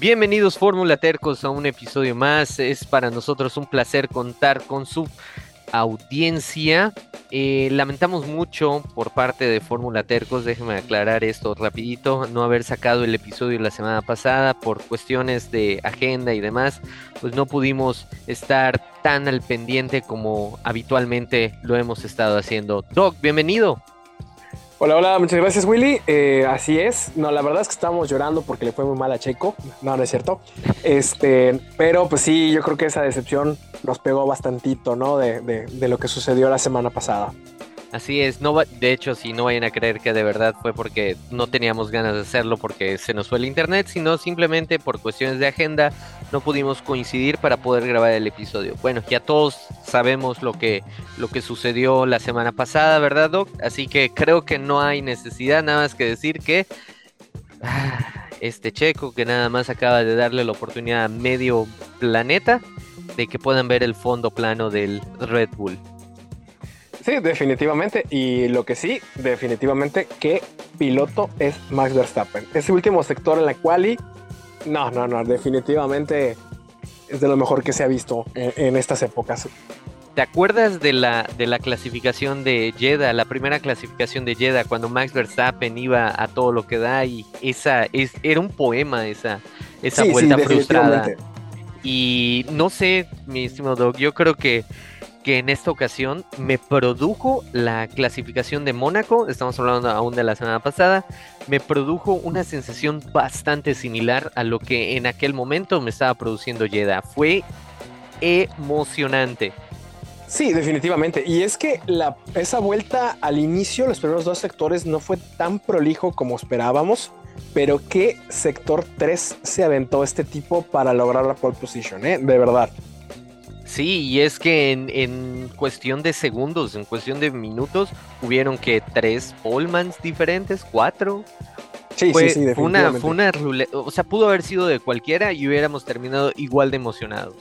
Bienvenidos Fórmula Tercos a un episodio más. Es para nosotros un placer contar con su audiencia. Eh, lamentamos mucho por parte de Fórmula Tercos, déjenme aclarar esto rapidito, no haber sacado el episodio la semana pasada por cuestiones de agenda y demás, pues no pudimos estar tan al pendiente como habitualmente lo hemos estado haciendo. Doc, bienvenido. Hola, hola, muchas gracias Willy. Eh, así es. No, la verdad es que estábamos llorando porque le fue muy mal a Checo. No, no es cierto. Este, pero pues sí, yo creo que esa decepción nos pegó bastantito, ¿no? De, de lo que sucedió la semana pasada. Así es, no va, de hecho, si no vayan a creer que de verdad fue porque no teníamos ganas de hacerlo porque se nos fue el internet, sino simplemente por cuestiones de agenda no pudimos coincidir para poder grabar el episodio. Bueno, ya todos sabemos lo que, lo que sucedió la semana pasada, ¿verdad, Doc? Así que creo que no hay necesidad nada más que decir que ah, este checo que nada más acaba de darle la oportunidad a medio planeta de que puedan ver el fondo plano del Red Bull. Sí, definitivamente. Y lo que sí, definitivamente, que piloto es Max Verstappen. Ese último sector en la quali, no, no, no, definitivamente es de lo mejor que se ha visto en, en estas épocas. ¿Te acuerdas de la, de la clasificación de Jeddah, la primera clasificación de Jeddah, cuando Max Verstappen iba a todo lo que da y esa es, era un poema esa, esa Sí, vuelta sí, frustrada? Y no sé, mi estimado Doc, yo creo que, que en esta ocasión me produjo la clasificación de Mónaco, estamos hablando aún de la semana pasada, me produjo una sensación bastante similar a lo que en aquel momento me estaba produciendo Jeddah. Fue emocionante. Sí, definitivamente. Y es que la, esa vuelta al inicio, los primeros dos sectores, no fue tan prolijo como esperábamos. Pero qué sector 3 se aventó este tipo para lograr la pole position, ¿eh? De verdad. Sí, y es que en, en cuestión de segundos, en cuestión de minutos, hubieron que tres Polmans diferentes, cuatro. Sí, fue, sí, sí, fue una, definitivamente. fue una ruleta, o sea, pudo haber sido de cualquiera y hubiéramos terminado igual de emocionados.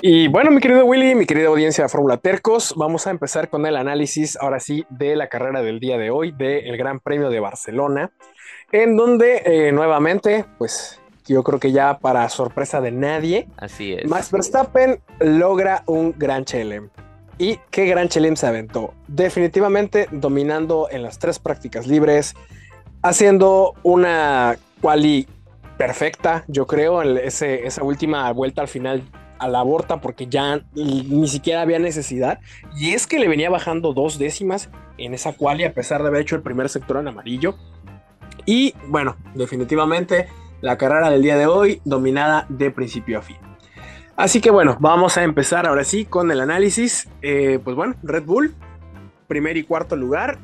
Y bueno, mi querido Willy, mi querida audiencia de Fórmula Tercos, vamos a empezar con el análisis, ahora sí, de la carrera del día de hoy, del Gran Premio de Barcelona, en donde eh, nuevamente, pues yo creo que ya para sorpresa de nadie, Así es. Max Verstappen logra un gran chelem. ¿Y qué gran chelem se aventó? Definitivamente dominando en las tres prácticas libres, haciendo una quali perfecta, yo creo, en ese, esa última vuelta al final a la aborta porque ya ni siquiera había necesidad. Y es que le venía bajando dos décimas en esa quali a pesar de haber hecho el primer sector en amarillo. Y bueno, definitivamente la carrera del día de hoy dominada de principio a fin. Así que bueno, vamos a empezar ahora sí con el análisis. Eh, pues bueno, Red Bull, primer y cuarto lugar.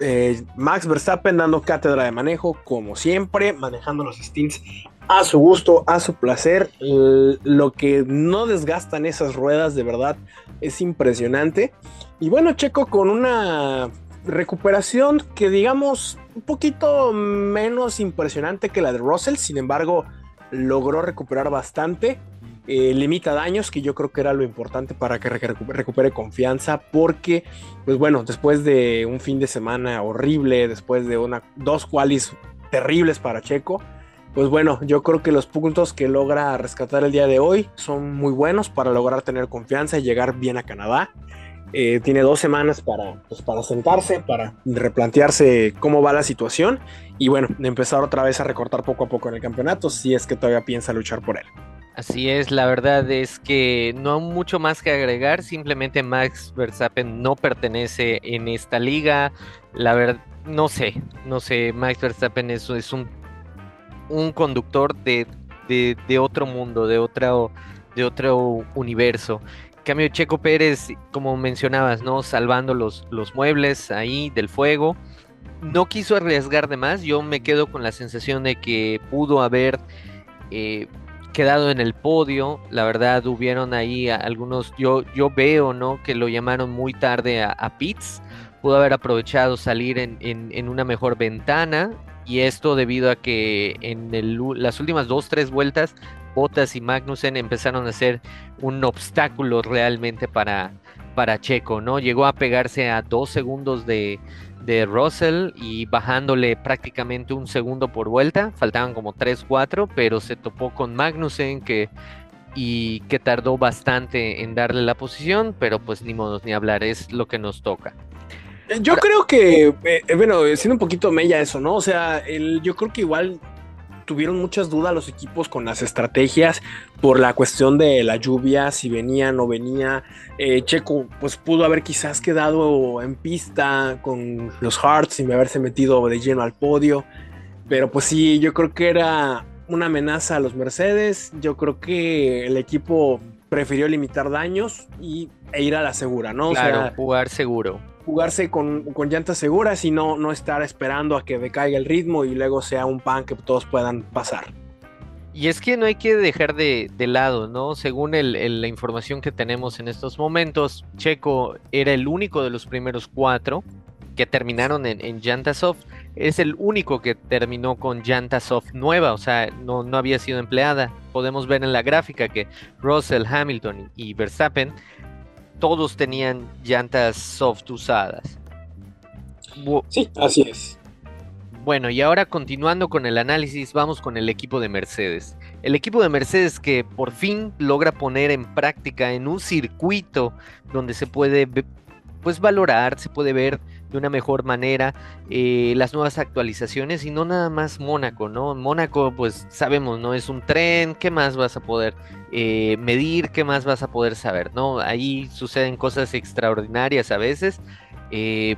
Eh, Max Verstappen dando cátedra de manejo, como siempre, manejando los stints a su gusto, a su placer. Lo que no desgastan esas ruedas, de verdad, es impresionante. Y bueno, Checo con una recuperación que digamos un poquito menos impresionante que la de Russell, sin embargo, logró recuperar bastante. Eh, limita daños, que yo creo que era lo importante para que recu- recupere confianza, porque, pues bueno, después de un fin de semana horrible, después de una, dos qualis terribles para Checo, pues bueno, yo creo que los puntos que logra rescatar el día de hoy son muy buenos para lograr tener confianza y llegar bien a Canadá. Eh, tiene dos semanas para, pues, para sentarse, para replantearse cómo va la situación y bueno, empezar otra vez a recortar poco a poco en el campeonato si es que todavía piensa luchar por él. Así es, la verdad es que no hay mucho más que agregar, simplemente Max Verstappen no pertenece en esta liga, la verdad, no sé, no sé, Max Verstappen es, es un, un conductor de, de, de otro mundo, de otro, de otro universo. Cambio, Checo Pérez, como mencionabas, ¿no? Salvando los, los muebles ahí del fuego. No quiso arriesgar de más. Yo me quedo con la sensación de que pudo haber eh, quedado en el podio. La verdad, hubieron ahí algunos. Yo, yo veo, ¿no? Que lo llamaron muy tarde a, pits. Pudo haber aprovechado salir en, en- en una mejor ventana. Y esto debido a que en el las últimas dos, tres vueltas, Bottas y Magnussen empezaron a ser un obstáculo realmente para, para Checo, ¿no? Llegó a pegarse a dos segundos de, Russell y bajándole prácticamente un segundo por vuelta, faltaban como 3-4, pero se topó con Magnussen que y que tardó bastante en darle la posición, pero pues ni modo ni hablar, es lo que nos toca. Yo creo que, eh, bueno, siendo un poquito mella eso, ¿no? O sea, el, yo creo que igual tuvieron muchas dudas los equipos con las estrategias por la cuestión de la lluvia, si venía, no venía. Eh, Checo, pues pudo haber quizás quedado en pista con los Hearts sin haberse metido de lleno al podio. Pero pues sí, yo creo que era una amenaza a los Mercedes. Yo creo que el equipo prefirió limitar daños y, e ir a la segura, ¿no? Claro, jugar seguro jugarse con, llantas seguras y no, no estar esperando a que decaiga el ritmo y luego sea un pan que todos puedan pasar. Y es que no hay que dejar de, lado, ¿no? Según la información que tenemos en estos momentos, Checo era el único de los primeros cuatro que terminaron en, en llanta soft. Es el único que terminó con llanta soft nueva, o sea, no, no había sido empleada. Podemos ver en la gráfica que Russell, Hamilton y Verstappen todos tenían llantas soft usadas. Sí, así es. Bueno, y ahora continuando con el análisis, vamos con el equipo de Mercedes. El equipo de Mercedes que por fin logra poner en práctica en un circuito donde se puede pues valorar, se puede ver de una mejor manera eh, las nuevas actualizaciones y no nada más Mónaco, ¿no? Mónaco, pues sabemos, ¿no? Es un tren, ¿qué más vas a poder eh, medir? ¿Qué más vas a poder saber, ¿no? Ahí suceden cosas extraordinarias a veces. Eh,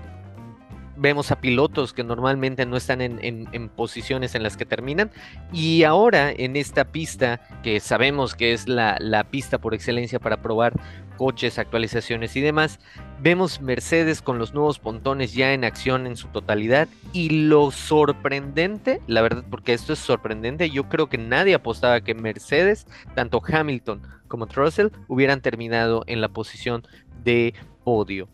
vemos a pilotos que normalmente no están en, posiciones en las que terminan. Y ahora en esta pista, que sabemos que es la, la, pista por excelencia para probar coches, actualizaciones y demás, vemos Mercedes con los nuevos pontones ya en acción en su totalidad. Y lo sorprendente, la verdad, porque esto es sorprendente, yo creo que nadie apostaba que Mercedes, tanto Hamilton como Russell, hubieran terminado en la posición de podio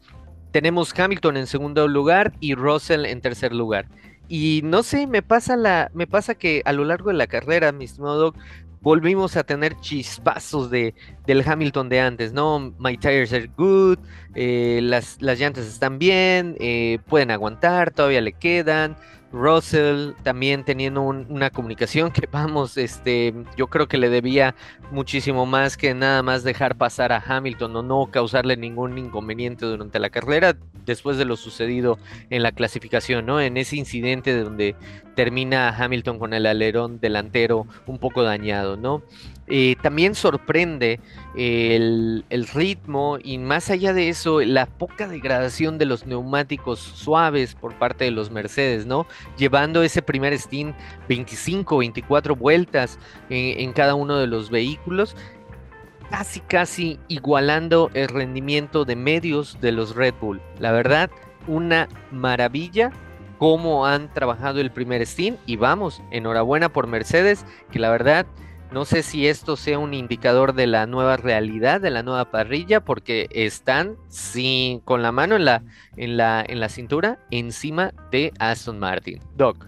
tenemos Hamilton en segundo lugar y Russell en tercer lugar. Y no sé, me pasa la, me pasa que a lo largo de la carrera, mi estimado volvimos a tener chispazos de, del Hamilton de antes, ¿no? My tires are good, eh, las, las, llantas están bien, eh, pueden aguantar, todavía le quedan. Russell también teniendo una comunicación que vamos, este, yo creo que le debía muchísimo más que nada más dejar pasar a Hamilton o no causarle ningún inconveniente durante la carrera después de lo sucedido en la clasificación, ¿no? En ese incidente donde termina Hamilton con el alerón delantero un poco dañado, ¿no? Eh, también sorprende el, ritmo y más allá de eso, la poca degradación de los neumáticos suaves por parte de los Mercedes, ¿no? Llevando ese primer stint 25, 24 vueltas en, en cada uno de los vehículos casi casi igualando el rendimiento de medios de los Red Bull. La verdad, una maravilla cómo han trabajado el primer Steam y vamos, enhorabuena por Mercedes, que la verdad no sé si esto sea un indicador de la nueva realidad, de la nueva parrilla, porque están con la mano en la, en la, en la cintura encima de Aston Martin. Doc.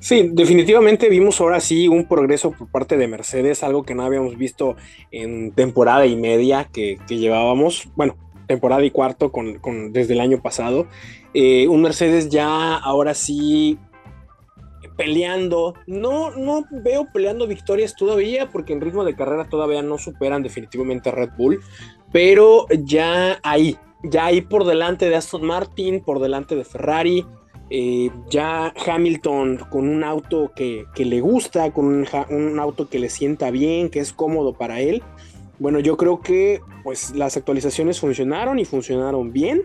Sí, definitivamente vimos ahora sí un progreso por parte de Mercedes, algo que no habíamos visto en temporada y media que, llevábamos, bueno, temporada y cuarto con, desde el año pasado. Eh, un Mercedes ya ahora sí peleando. No, no veo peleando victorias todavía, porque en ritmo de carrera todavía no superan definitivamente a Red Bull, pero ya ahí, ya ahí por delante de Aston Martin, por delante de Ferrari. Eh, ya Hamilton con un auto que, le gusta, con un, un, auto que le sienta bien, que es cómodo para él. Bueno, yo creo que pues las actualizaciones funcionaron y funcionaron bien.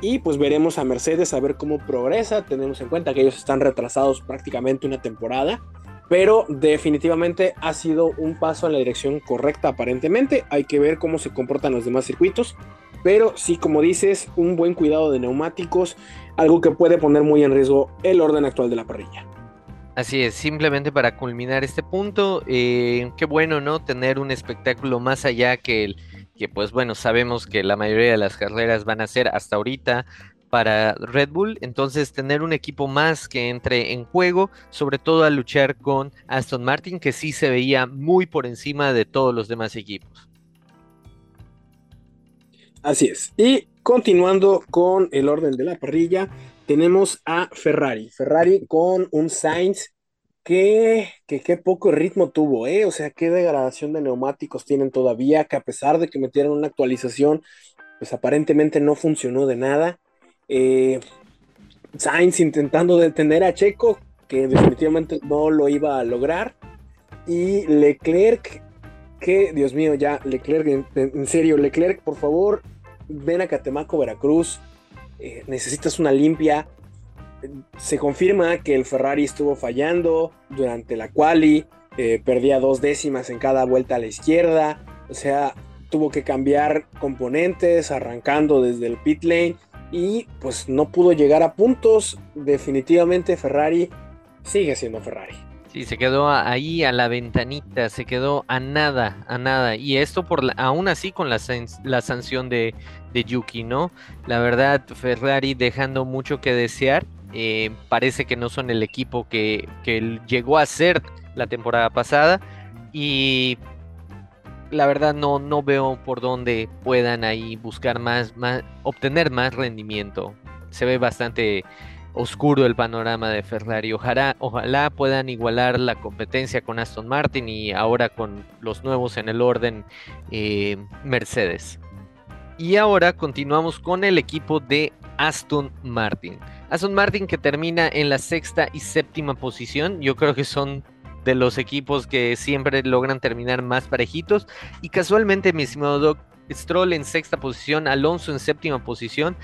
Y pues veremos a Mercedes a ver cómo progresa. Tenemos en cuenta que ellos están retrasados prácticamente una temporada. Pero definitivamente ha sido un paso en la dirección correcta aparentemente. Hay que ver cómo se comportan los demás circuitos. Pero sí, como dices, un buen cuidado de neumáticos, algo que puede poner muy en riesgo el orden actual de la parrilla. Así es, simplemente para culminar este punto, eh, qué bueno, ¿no? Tener un espectáculo más allá que el, que pues bueno, sabemos que la mayoría de las carreras van a ser hasta ahorita para Red Bull, entonces tener un equipo más que entre en juego, sobre todo a luchar con Aston Martin, que sí se veía muy por encima de todos los demás equipos. Así es. Y continuando con el orden de la parrilla, tenemos a Ferrari. Ferrari con un Sainz que, qué poco ritmo tuvo, ¿eh? O sea, qué degradación de neumáticos tienen todavía, que a pesar de que metieron una actualización, pues aparentemente no funcionó de nada. Eh, Sainz intentando detener a Checo, que definitivamente no lo iba a lograr. Y Leclerc, que Dios mío, ya, Leclerc, en, serio, Leclerc, por favor, ven a Catemaco, Veracruz. Eh, necesitas una limpia. Se confirma que el Ferrari estuvo fallando durante la quali, eh, perdía dos décimas en cada vuelta a la izquierda, o sea, tuvo que cambiar componentes, arrancando desde el pit lane y pues no pudo llegar a puntos. Definitivamente Ferrari sigue siendo Ferrari. Sí, se quedó ahí a la ventanita, se quedó a nada, a nada. Y esto por aún así con la, la sanción de, de, Yuki, ¿no? La verdad, Ferrari dejando mucho que desear. Eh, parece que no son el equipo que, que llegó a ser la temporada pasada. Y la verdad no, no veo por dónde puedan ahí buscar más, más, obtener más rendimiento. Se ve bastante oscuro el panorama de Ferrari. Ojalá, ojalá puedan igualar la competencia con Aston Martin y ahora con los nuevos en el orden eh, Mercedes. Y ahora continuamos con el equipo de Aston Martin. Aston Martin que termina en la sexta y séptima posición. Yo creo que son de los equipos que siempre logran terminar más parejitos. Y casualmente, mi estimado Doc, Stroll en sexta posición, Alonso en séptima posición.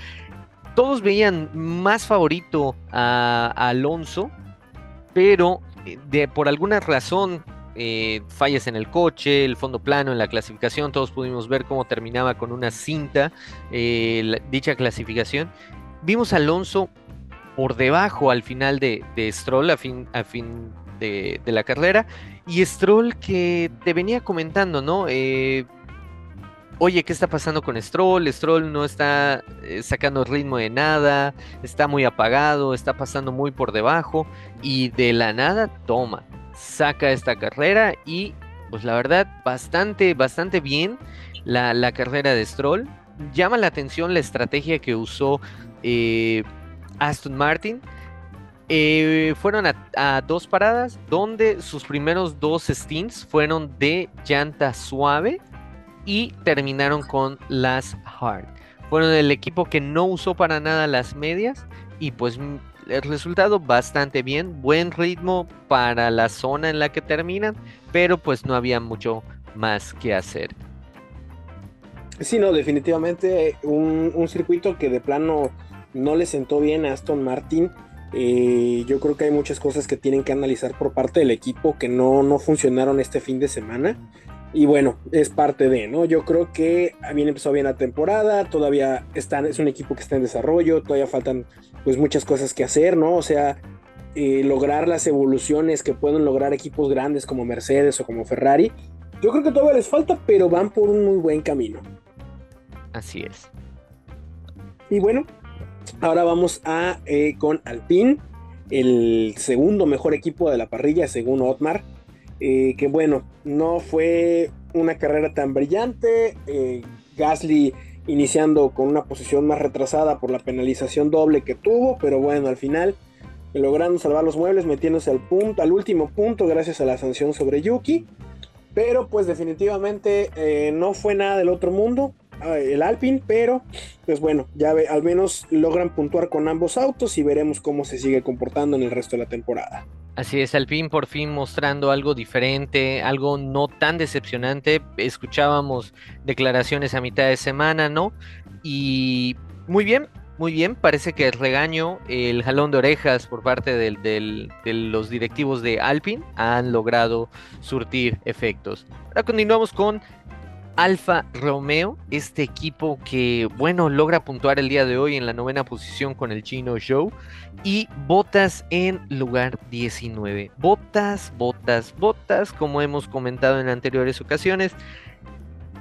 Todos veían más favorito a, Alonso, pero eh, de, por alguna razón eh, fallas en el coche, el fondo plano, en la clasificación, todos pudimos ver cómo terminaba con una cinta eh, dicha clasificación. Vimos a Alonso por debajo al final de, Stroll, a fin, a fin de, la carrera. Y Stroll que te venía comentando, ¿no? Eh, oye, ¿qué está pasando con Stroll? Stroll no está eh, sacando ritmo de nada, está muy apagado, está pasando muy por debajo. Y de la nada, toma, saca esta carrera y pues la verdad, bastante, bastante bien la, la carrera de Stroll. Llama la atención la estrategia que usó eh, Aston Martin eh, fueron a, dos paradas donde sus primeros dos stints fueron de llanta suave y terminaron con las hard. Fueron el equipo que no usó para nada las medias y pues mm, el resultado bastante bien, buen ritmo para la zona en la que terminan, pero pues no había mucho más que hacer. Sí, no, definitivamente un, un circuito que de plano no le sentó bien a Aston Martin eh, yo creo que hay muchas cosas que tienen que analizar por parte del equipo que no, no funcionaron este fin de semana. Y bueno, es parte de, ¿no? Yo creo que bien empezó bien la temporada, todavía están, es un equipo que está en desarrollo, todavía faltan pues muchas cosas que hacer, ¿no? O sea, eh, lograr las evoluciones que pueden lograr equipos grandes como Mercedes o como Ferrari. Yo creo que todavía les falta, pero van por un muy buen camino. Así es. Y bueno, Ahora vamos a eh, con Alpine, el segundo mejor equipo de la parrilla según Otmar. Eh, que bueno, no fue una carrera tan brillante. Eh, Gasly iniciando con una posición más retrasada por la penalización doble que tuvo, pero bueno, al final logrando salvar los muebles, metiéndose al punto, al último punto gracias a la sanción sobre Yuki. Pero pues definitivamente no fue nada del otro mundo el Alpine, pero pues bueno, ya ve, al menos logran puntuar con ambos autos y veremos cómo se sigue comportando en el resto de la temporada. Así es, Alpine por fin mostrando algo diferente, algo no tan decepcionante. Escuchábamos declaraciones a mitad de semana, ¿no? Y muy bien, muy bien. Parece que el regaño, el jalón de orejas por parte de los directivos de Alpine han logrado surtir efectos. Ahora continuamos con Alfa Romeo, este equipo que, bueno, logra puntuar el día de hoy en la novena posición con el chino Show y botas en lugar 19. Botas, botas, botas, como hemos comentado en anteriores ocasiones.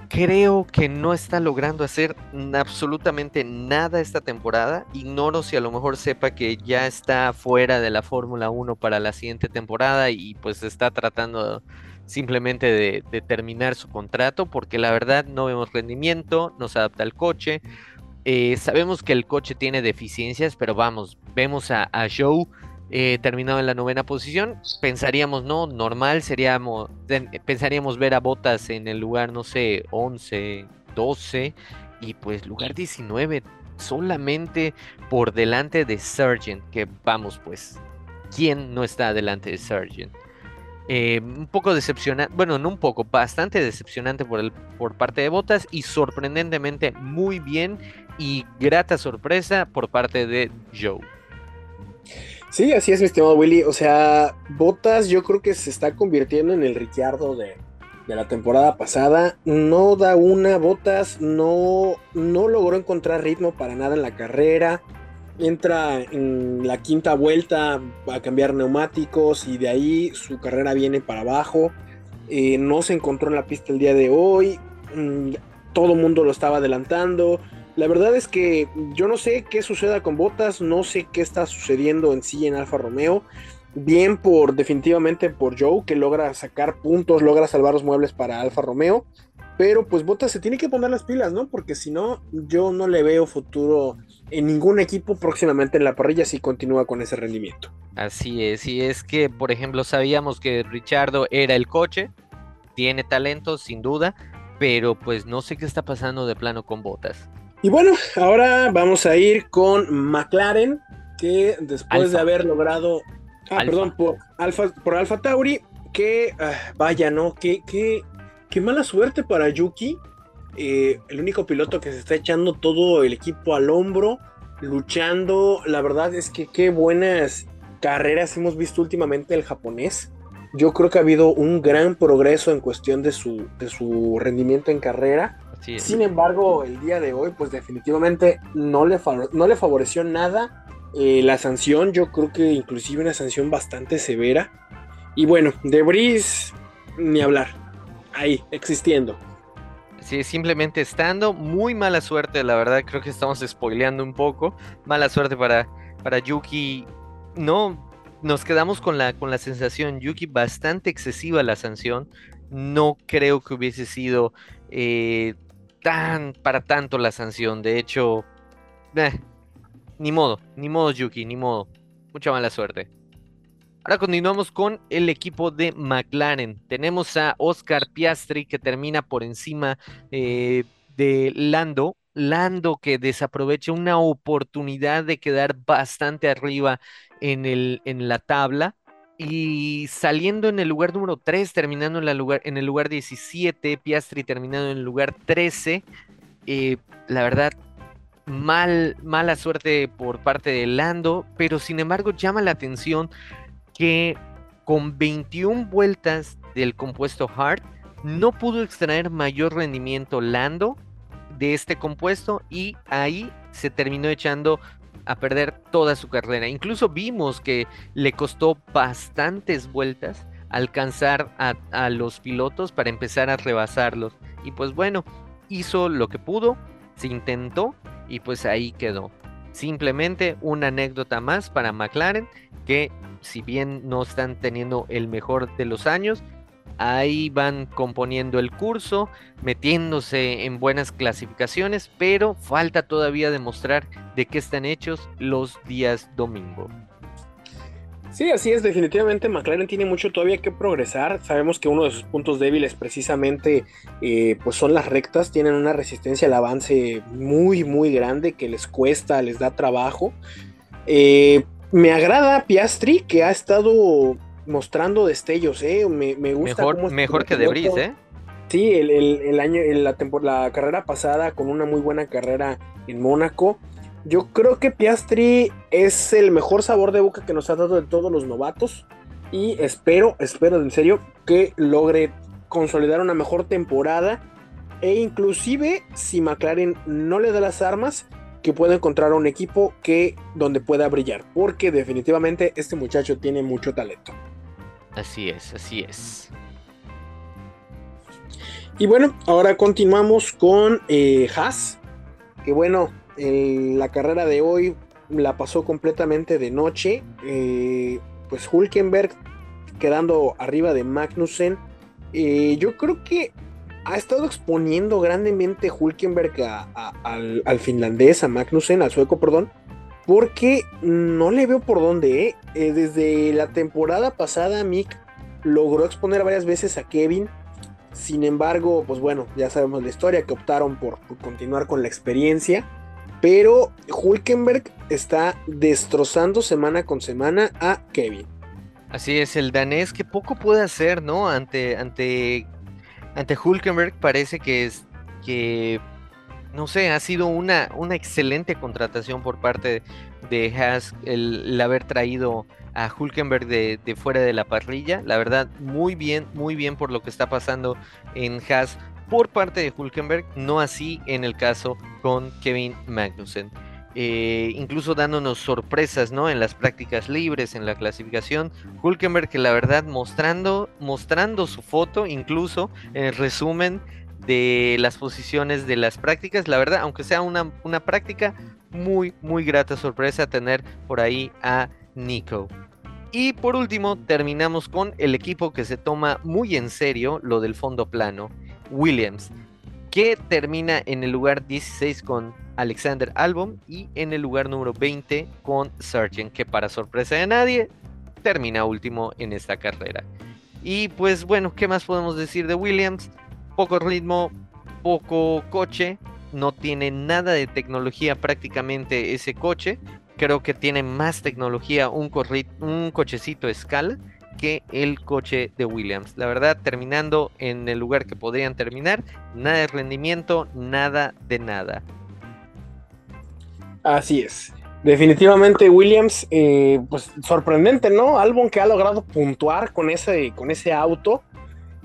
Creo que no está logrando hacer absolutamente nada esta temporada. Ignoro si a lo mejor sepa que ya está fuera de la Fórmula 1 para la siguiente temporada y pues está tratando simplemente de, terminar su contrato, porque la verdad no vemos rendimiento, no se adapta al coche. Eh, sabemos que el coche tiene deficiencias, pero vamos, vemos a, Joe eh, terminado en la novena posición. Pensaríamos, no, normal seríamos, pensaríamos ver a Botas en el lugar, no sé, 11, 12 y pues lugar 19 solamente por delante de Sargent, que vamos pues, ¿quién no está delante de Sargent? Eh, un poco decepcionante, bueno, no un poco, bastante decepcionante por, el, por parte de Botas y sorprendentemente muy bien y grata sorpresa por parte de Joe. Sí, así es, mi estimado Willy. O sea, Botas yo creo que se está convirtiendo en el Ricciardo de, de la temporada pasada. No da una, Botas no, no logró encontrar ritmo para nada en la carrera entra en la quinta vuelta a cambiar neumáticos y de ahí su carrera viene para abajo. Eh, no se encontró en la pista el día de hoy. Mm, todo el mundo lo estaba adelantando. La verdad es que yo no sé qué suceda con Botas, no sé qué está sucediendo en sí en Alfa Romeo. Bien por definitivamente por Joe que logra sacar puntos, logra salvar los muebles para Alfa Romeo. Pero pues Botas se tiene que poner las pilas, ¿no? Porque si no, yo no le veo futuro en ningún equipo próximamente en la parrilla si continúa con ese rendimiento. Así es, y es que, por ejemplo, sabíamos que Richardo era el coche, tiene talento, sin duda, pero pues no sé qué está pasando de plano con Botas. Y bueno, ahora vamos a ir con McLaren, que después de haber logrado, ah, perdón, por Alfa, por Alfa Tauri, que ah, vaya, ¿no? Que qué mala suerte para Yuki. Eh, el único piloto que se está echando todo el equipo al hombro, luchando. La verdad es que qué buenas carreras hemos visto últimamente el japonés. Yo creo que ha habido un gran progreso en cuestión de su, de su rendimiento en carrera. Sin embargo, el día de hoy, pues definitivamente no le, no le favoreció nada eh, la sanción. Yo creo que inclusive una sanción bastante severa. Y bueno, Debris, ni hablar ahí, existiendo. Sí, simplemente estando. Muy mala suerte, la verdad. Creo que estamos spoileando un poco. Mala suerte para, para Yuki. No, nos quedamos con la, con la sensación, Yuki, bastante excesiva la sanción. No creo que hubiese sido eh, tan para tanto la sanción. De hecho, eh, ni modo, ni modo, Yuki, ni modo. Mucha mala suerte. Ahora continuamos con el equipo de McLaren. Tenemos a Oscar Piastri que termina por encima eh, de Lando. Lando que desaprovecha una oportunidad de quedar bastante arriba en, la tabla y saliendo en el lugar número 3, terminando en, lugar, en el lugar 17, Piastri terminando en el lugar 13. Eh, la verdad, mal, mala suerte por parte de Lando, pero sin embargo llama la atención que con 21 vueltas del compuesto Hard no pudo extraer mayor rendimiento Lando de este compuesto y ahí se terminó echando a perder toda su carrera. Incluso vimos que le costó bastantes vueltas alcanzar a, a, los pilotos para empezar a rebasarlos. Y pues bueno, hizo lo que pudo, se intentó y pues ahí quedó. Simplemente una anécdota más para McLaren que si bien no están teniendo el mejor de los años, ahí van componiendo el curso, metiéndose en buenas clasificaciones, pero falta todavía demostrar de qué están hechos los días domingo. Sí, así es, definitivamente McLaren tiene mucho todavía que progresar. Sabemos que uno de sus puntos débiles precisamente eh, pues son las rectas, tienen una resistencia al avance muy muy grande que les cuesta, les da trabajo. Eh, me agrada Piastri, que ha estado mostrando destellos, ¿eh? Me, gusta. Mejor, mejor que Debris, ¿eh? Sí, el, año, la, la carrera pasada, con una muy buena carrera en Mónaco. Yo creo que Piastri es el mejor sabor de boca que nos ha dado de todos los novatos. Y espero, espero en serio que logre consolidar una mejor temporada. E inclusive, si McLaren no le da las armas, que pueda encontrar un equipo que donde pueda brillar, porque definitivamente este muchacho tiene mucho talento. Así es, así es. Y bueno, ahora continuamos con eh, Haas, que bueno, la carrera de hoy la pasó completamente de noche. Eh, pues Hulkenberg quedando arriba de Magnussen. Eh, yo creo que ha estado exponiendo grandemente Hulkenberg al, finlandés, a Magnussen, al sueco, perdón, porque no le veo por dónde. ¿eh? Eh, desde la temporada pasada, Mick logró exponer varias veces a Kevin. Sin embargo, pues bueno, ya sabemos la historia, que optaron por, continuar con la experiencia. Pero Hulkenberg está destrozando semana con semana a Kevin. Así es, el danés que poco puede hacer, ¿no? Ante, ante, ante Hulkenberg parece que es que no sé, ha sido una, una excelente contratación por parte de Haas el haber traído a Hulkenberg de, fuera de la parrilla. La verdad, muy bien, muy bien por lo que está pasando en Haas por parte de Hulkenberg, no así en el caso con Kevin Magnussen. Eh, incluso dándonos sorpresas ¿no? en las prácticas libres, en la clasificación. Hulkenberg que la verdad mostrando, mostrando su foto, incluso en el resumen de las posiciones de las prácticas. La verdad, aunque sea una, una práctica, muy, muy grata sorpresa tener por ahí a Nico. Y por último, terminamos con el equipo que se toma muy en serio lo del fondo plano, Williams, que termina en el lugar 16 con Alexander Albon y en el lugar número 20 con Sargent, que para sorpresa de nadie termina último en esta carrera. Y pues bueno, ¿qué más podemos decir de Williams? Poco ritmo, poco coche, no tiene nada de tecnología prácticamente ese coche, creo que tiene más tecnología un, un cochecito escala que el coche de Williams. La verdad, terminando en el lugar que podrían terminar, nada de rendimiento, nada de nada. Así es. Definitivamente Williams, eh, pues sorprendente, ¿no? Albon que ha logrado puntuar con ese, con ese auto.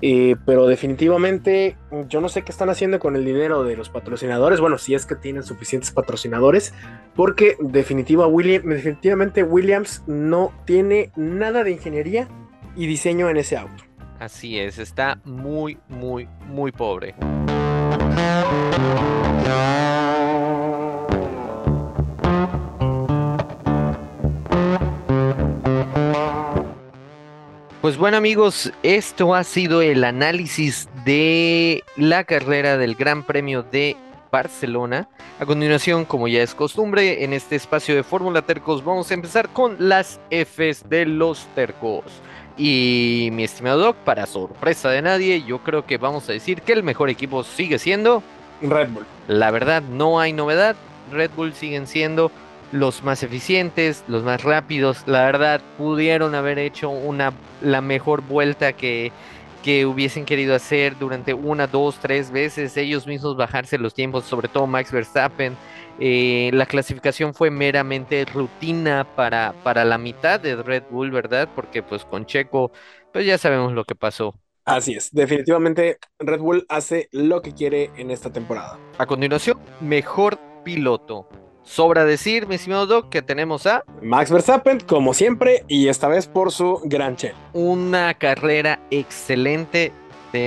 Eh, pero definitivamente yo no sé qué están haciendo con el dinero de los patrocinadores. Bueno, si es que tienen suficientes patrocinadores, porque definitiva definitivamente Williams no tiene nada de ingeniería y diseño en ese auto. Así es, está muy, muy, muy pobre. Pues bueno amigos, esto ha sido el análisis de la carrera del Gran Premio de Barcelona. A continuación, como ya es costumbre, en este espacio de Fórmula Tercos vamos a empezar con las Fs de los Tercos. Y mi estimado Doc, para sorpresa de nadie, yo creo que vamos a decir que el mejor equipo sigue siendo Red Bull. La verdad, no hay novedad. Red Bull siguen siendo los más eficientes, los más rápidos. La verdad, pudieron haber hecho una la mejor vuelta que, que hubiesen querido hacer durante una, dos, tres veces, ellos mismos bajarse los tiempos, sobre todo Max Verstappen. Eh, la clasificación fue meramente rutina para, para la mitad de Red Bull, ¿verdad? Porque pues con Checo, pues ya sabemos lo que pasó. Así es, definitivamente Red Bull hace lo que quiere en esta temporada. A continuación, mejor piloto. Sobra decir, mi estimado Doc, que tenemos a Max Verstappen, como siempre, y esta vez por su Gran Che. Una carrera excelente.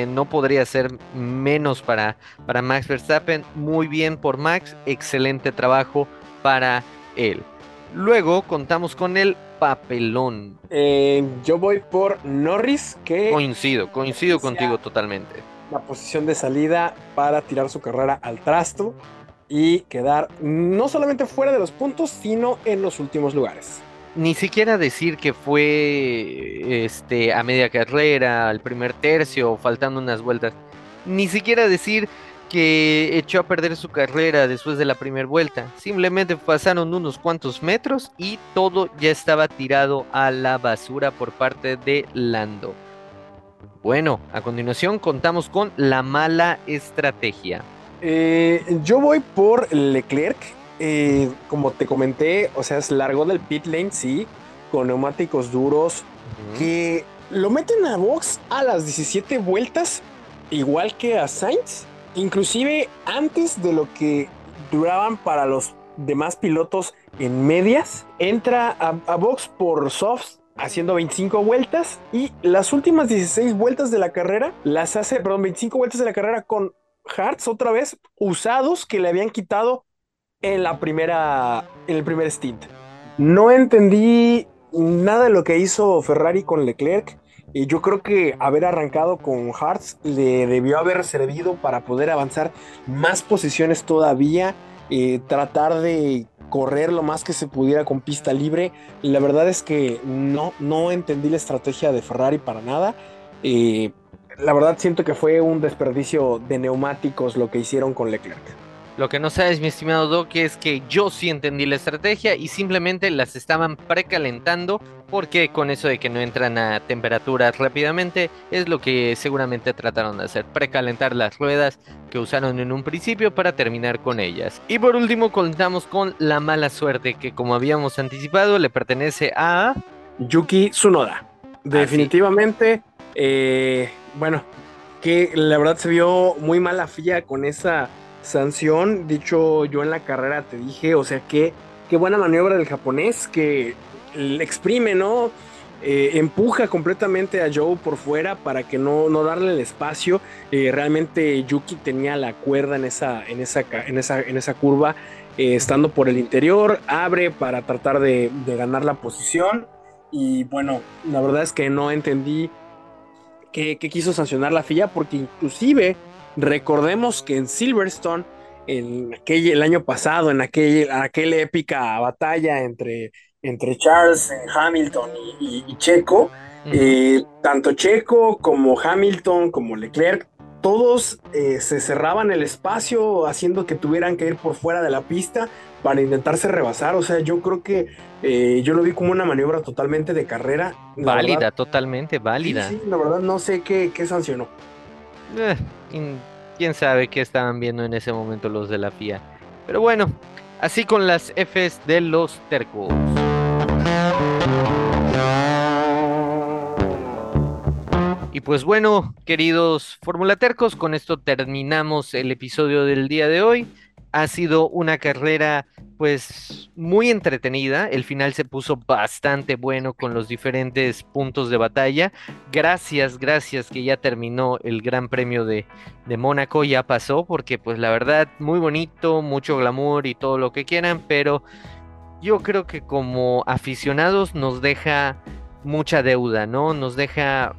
no podría ser menos para, para Max Verstappen. Muy bien por Max. Excelente trabajo para él. Luego contamos con el papelón. Eh, yo voy por Norris, que. Coincido, coincido contigo totalmente. La posición de salida para tirar su carrera al trasto y quedar no solamente fuera de los puntos, sino en los últimos lugares. Ni siquiera decir que fue este, a media carrera, al primer tercio, faltando unas vueltas. Ni siquiera decir que echó a perder su carrera después de la primera vuelta. Simplemente pasaron unos cuantos metros y todo ya estaba tirado a la basura por parte de Lando. Bueno, a continuación contamos con la mala estrategia. Eh, yo voy por Leclerc. Eh, como te comenté, o sea, es largo del pit lane, sí, con neumáticos duros, que lo meten a box a las 17 vueltas, igual que a Sainz, inclusive antes de lo que duraban para los demás pilotos en medias, entra a, a box por softs haciendo 25 vueltas y las últimas 16 vueltas de la carrera las hace, perdón, 25 vueltas de la carrera con Hearts otra vez usados que le habían quitado en la primera, en el primer stint. No entendí nada de lo que hizo Ferrari con Leclerc. Y yo creo que haber arrancado con Hartz le debió haber servido para poder avanzar más posiciones todavía, eh, tratar de correr lo más que se pudiera con pista libre. La verdad es que no, no entendí la estrategia de Ferrari para nada. Eh, la verdad siento que fue un desperdicio de neumáticos lo que hicieron con Leclerc. Lo que no sabes, mi estimado Doc, es que yo sí entendí la estrategia y simplemente las estaban precalentando porque con eso de que no entran a temperaturas rápidamente es lo que seguramente trataron de hacer, precalentar las ruedas que usaron en un principio para terminar con ellas. Y por último contamos con la mala suerte que como habíamos anticipado le pertenece a Yuki Tsunoda. Definitivamente, eh, bueno, que la verdad se vio muy mala FIA con esa sanción. Dicho yo en la carrera te dije, o sea, que qué buena maniobra del japonés que le exprime, ¿no? Eh, empuja completamente a Joe por fuera para que no, no darle el espacio. Eh, realmente Yuki tenía la cuerda en esa, en esa, en esa, en esa curva, eh, estando por el interior, abre para tratar de, de, ganar la posición. Y bueno, la verdad es que no entendí qué quiso sancionar la FIA, porque inclusive recordemos que en Silverstone, en aquel, el año pasado, en aquel, aquella épica batalla entre entre Charles, eh, Hamilton y, Checo, eh, tanto Checo como Hamilton como Leclerc, todos eh, se cerraban el espacio haciendo que tuvieran que ir por fuera de la pista para intentarse rebasar. O sea, yo creo que yo lo vi como una maniobra totalmente de carrera. Válida, totalmente válida. Sí, la verdad no sé qué, qué sancionó. quién sabe qué estaban viendo en ese momento los de la FIA. Pero bueno, así con las Fs de los tercos. Y pues bueno, queridos formulatercos, con esto terminamos el episodio del día de hoy. Ha sido una carrera pues muy entretenida, el final se puso bastante bueno con los diferentes puntos de batalla. Gracias, gracias que ya terminó el Gran Premio de, de Mónaco, ya pasó, porque pues la verdad muy bonito, mucho glamour y todo lo que quieran, pero yo creo que como aficionados nos deja mucha deuda, ¿no? Nos deja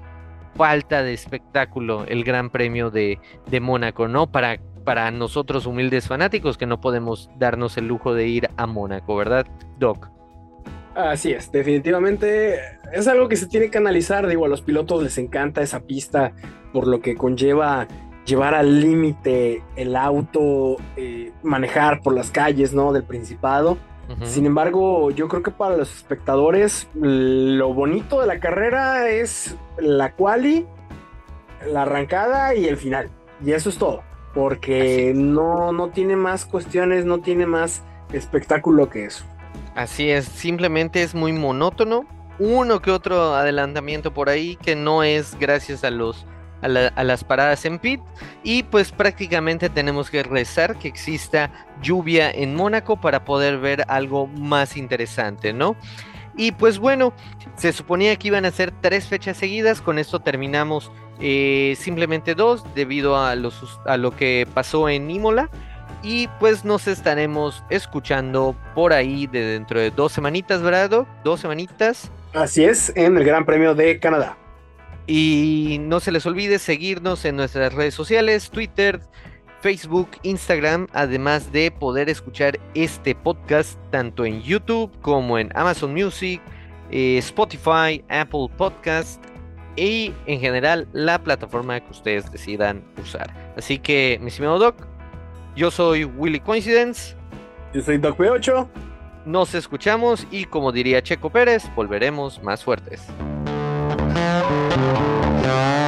falta de espectáculo el Gran Premio de, de Mónaco, ¿no? Para, para nosotros humildes fanáticos que no podemos darnos el lujo de ir a Mónaco, ¿verdad, Doc? Así es, definitivamente es algo que se tiene que analizar, digo, a los pilotos les encanta esa pista por lo que conlleva llevar al límite el auto, eh, manejar por las calles, ¿no? Del Principado sin embargo, yo creo que para los espectadores lo bonito de la carrera es la quali, la arrancada y el final. Y eso es todo. Porque no, no tiene más cuestiones, no tiene más espectáculo que eso. Así es, simplemente es muy monótono. Uno que otro adelantamiento por ahí que no es gracias a los a, las paradas en pit y pues prácticamente tenemos que rezar que exista lluvia en Mónaco para poder ver algo más interesante, ¿no? Y pues bueno, se suponía que iban a ser tres fechas seguidas, con esto terminamos eh, simplemente dos debido a, los, a lo que pasó en Imola. Y pues nos estaremos escuchando por ahí de dentro de dos semanitas, ¿verdad? Dos semanitas. Así es, en el Gran Premio de Canadá. Y no se les olvide seguirnos en nuestras redes sociales, Twitter, Facebook, Instagram, además de poder escuchar este podcast tanto en YouTube como en Amazon Music, eh, Spotify, Apple Podcast y en general la plataforma que ustedes decidan usar. Así que, mi estimado Doc, yo soy Willy Coincidence. Yo soy Doc P8. Nos escuchamos y como diría Checo Pérez, volveremos más fuertes. Yeah.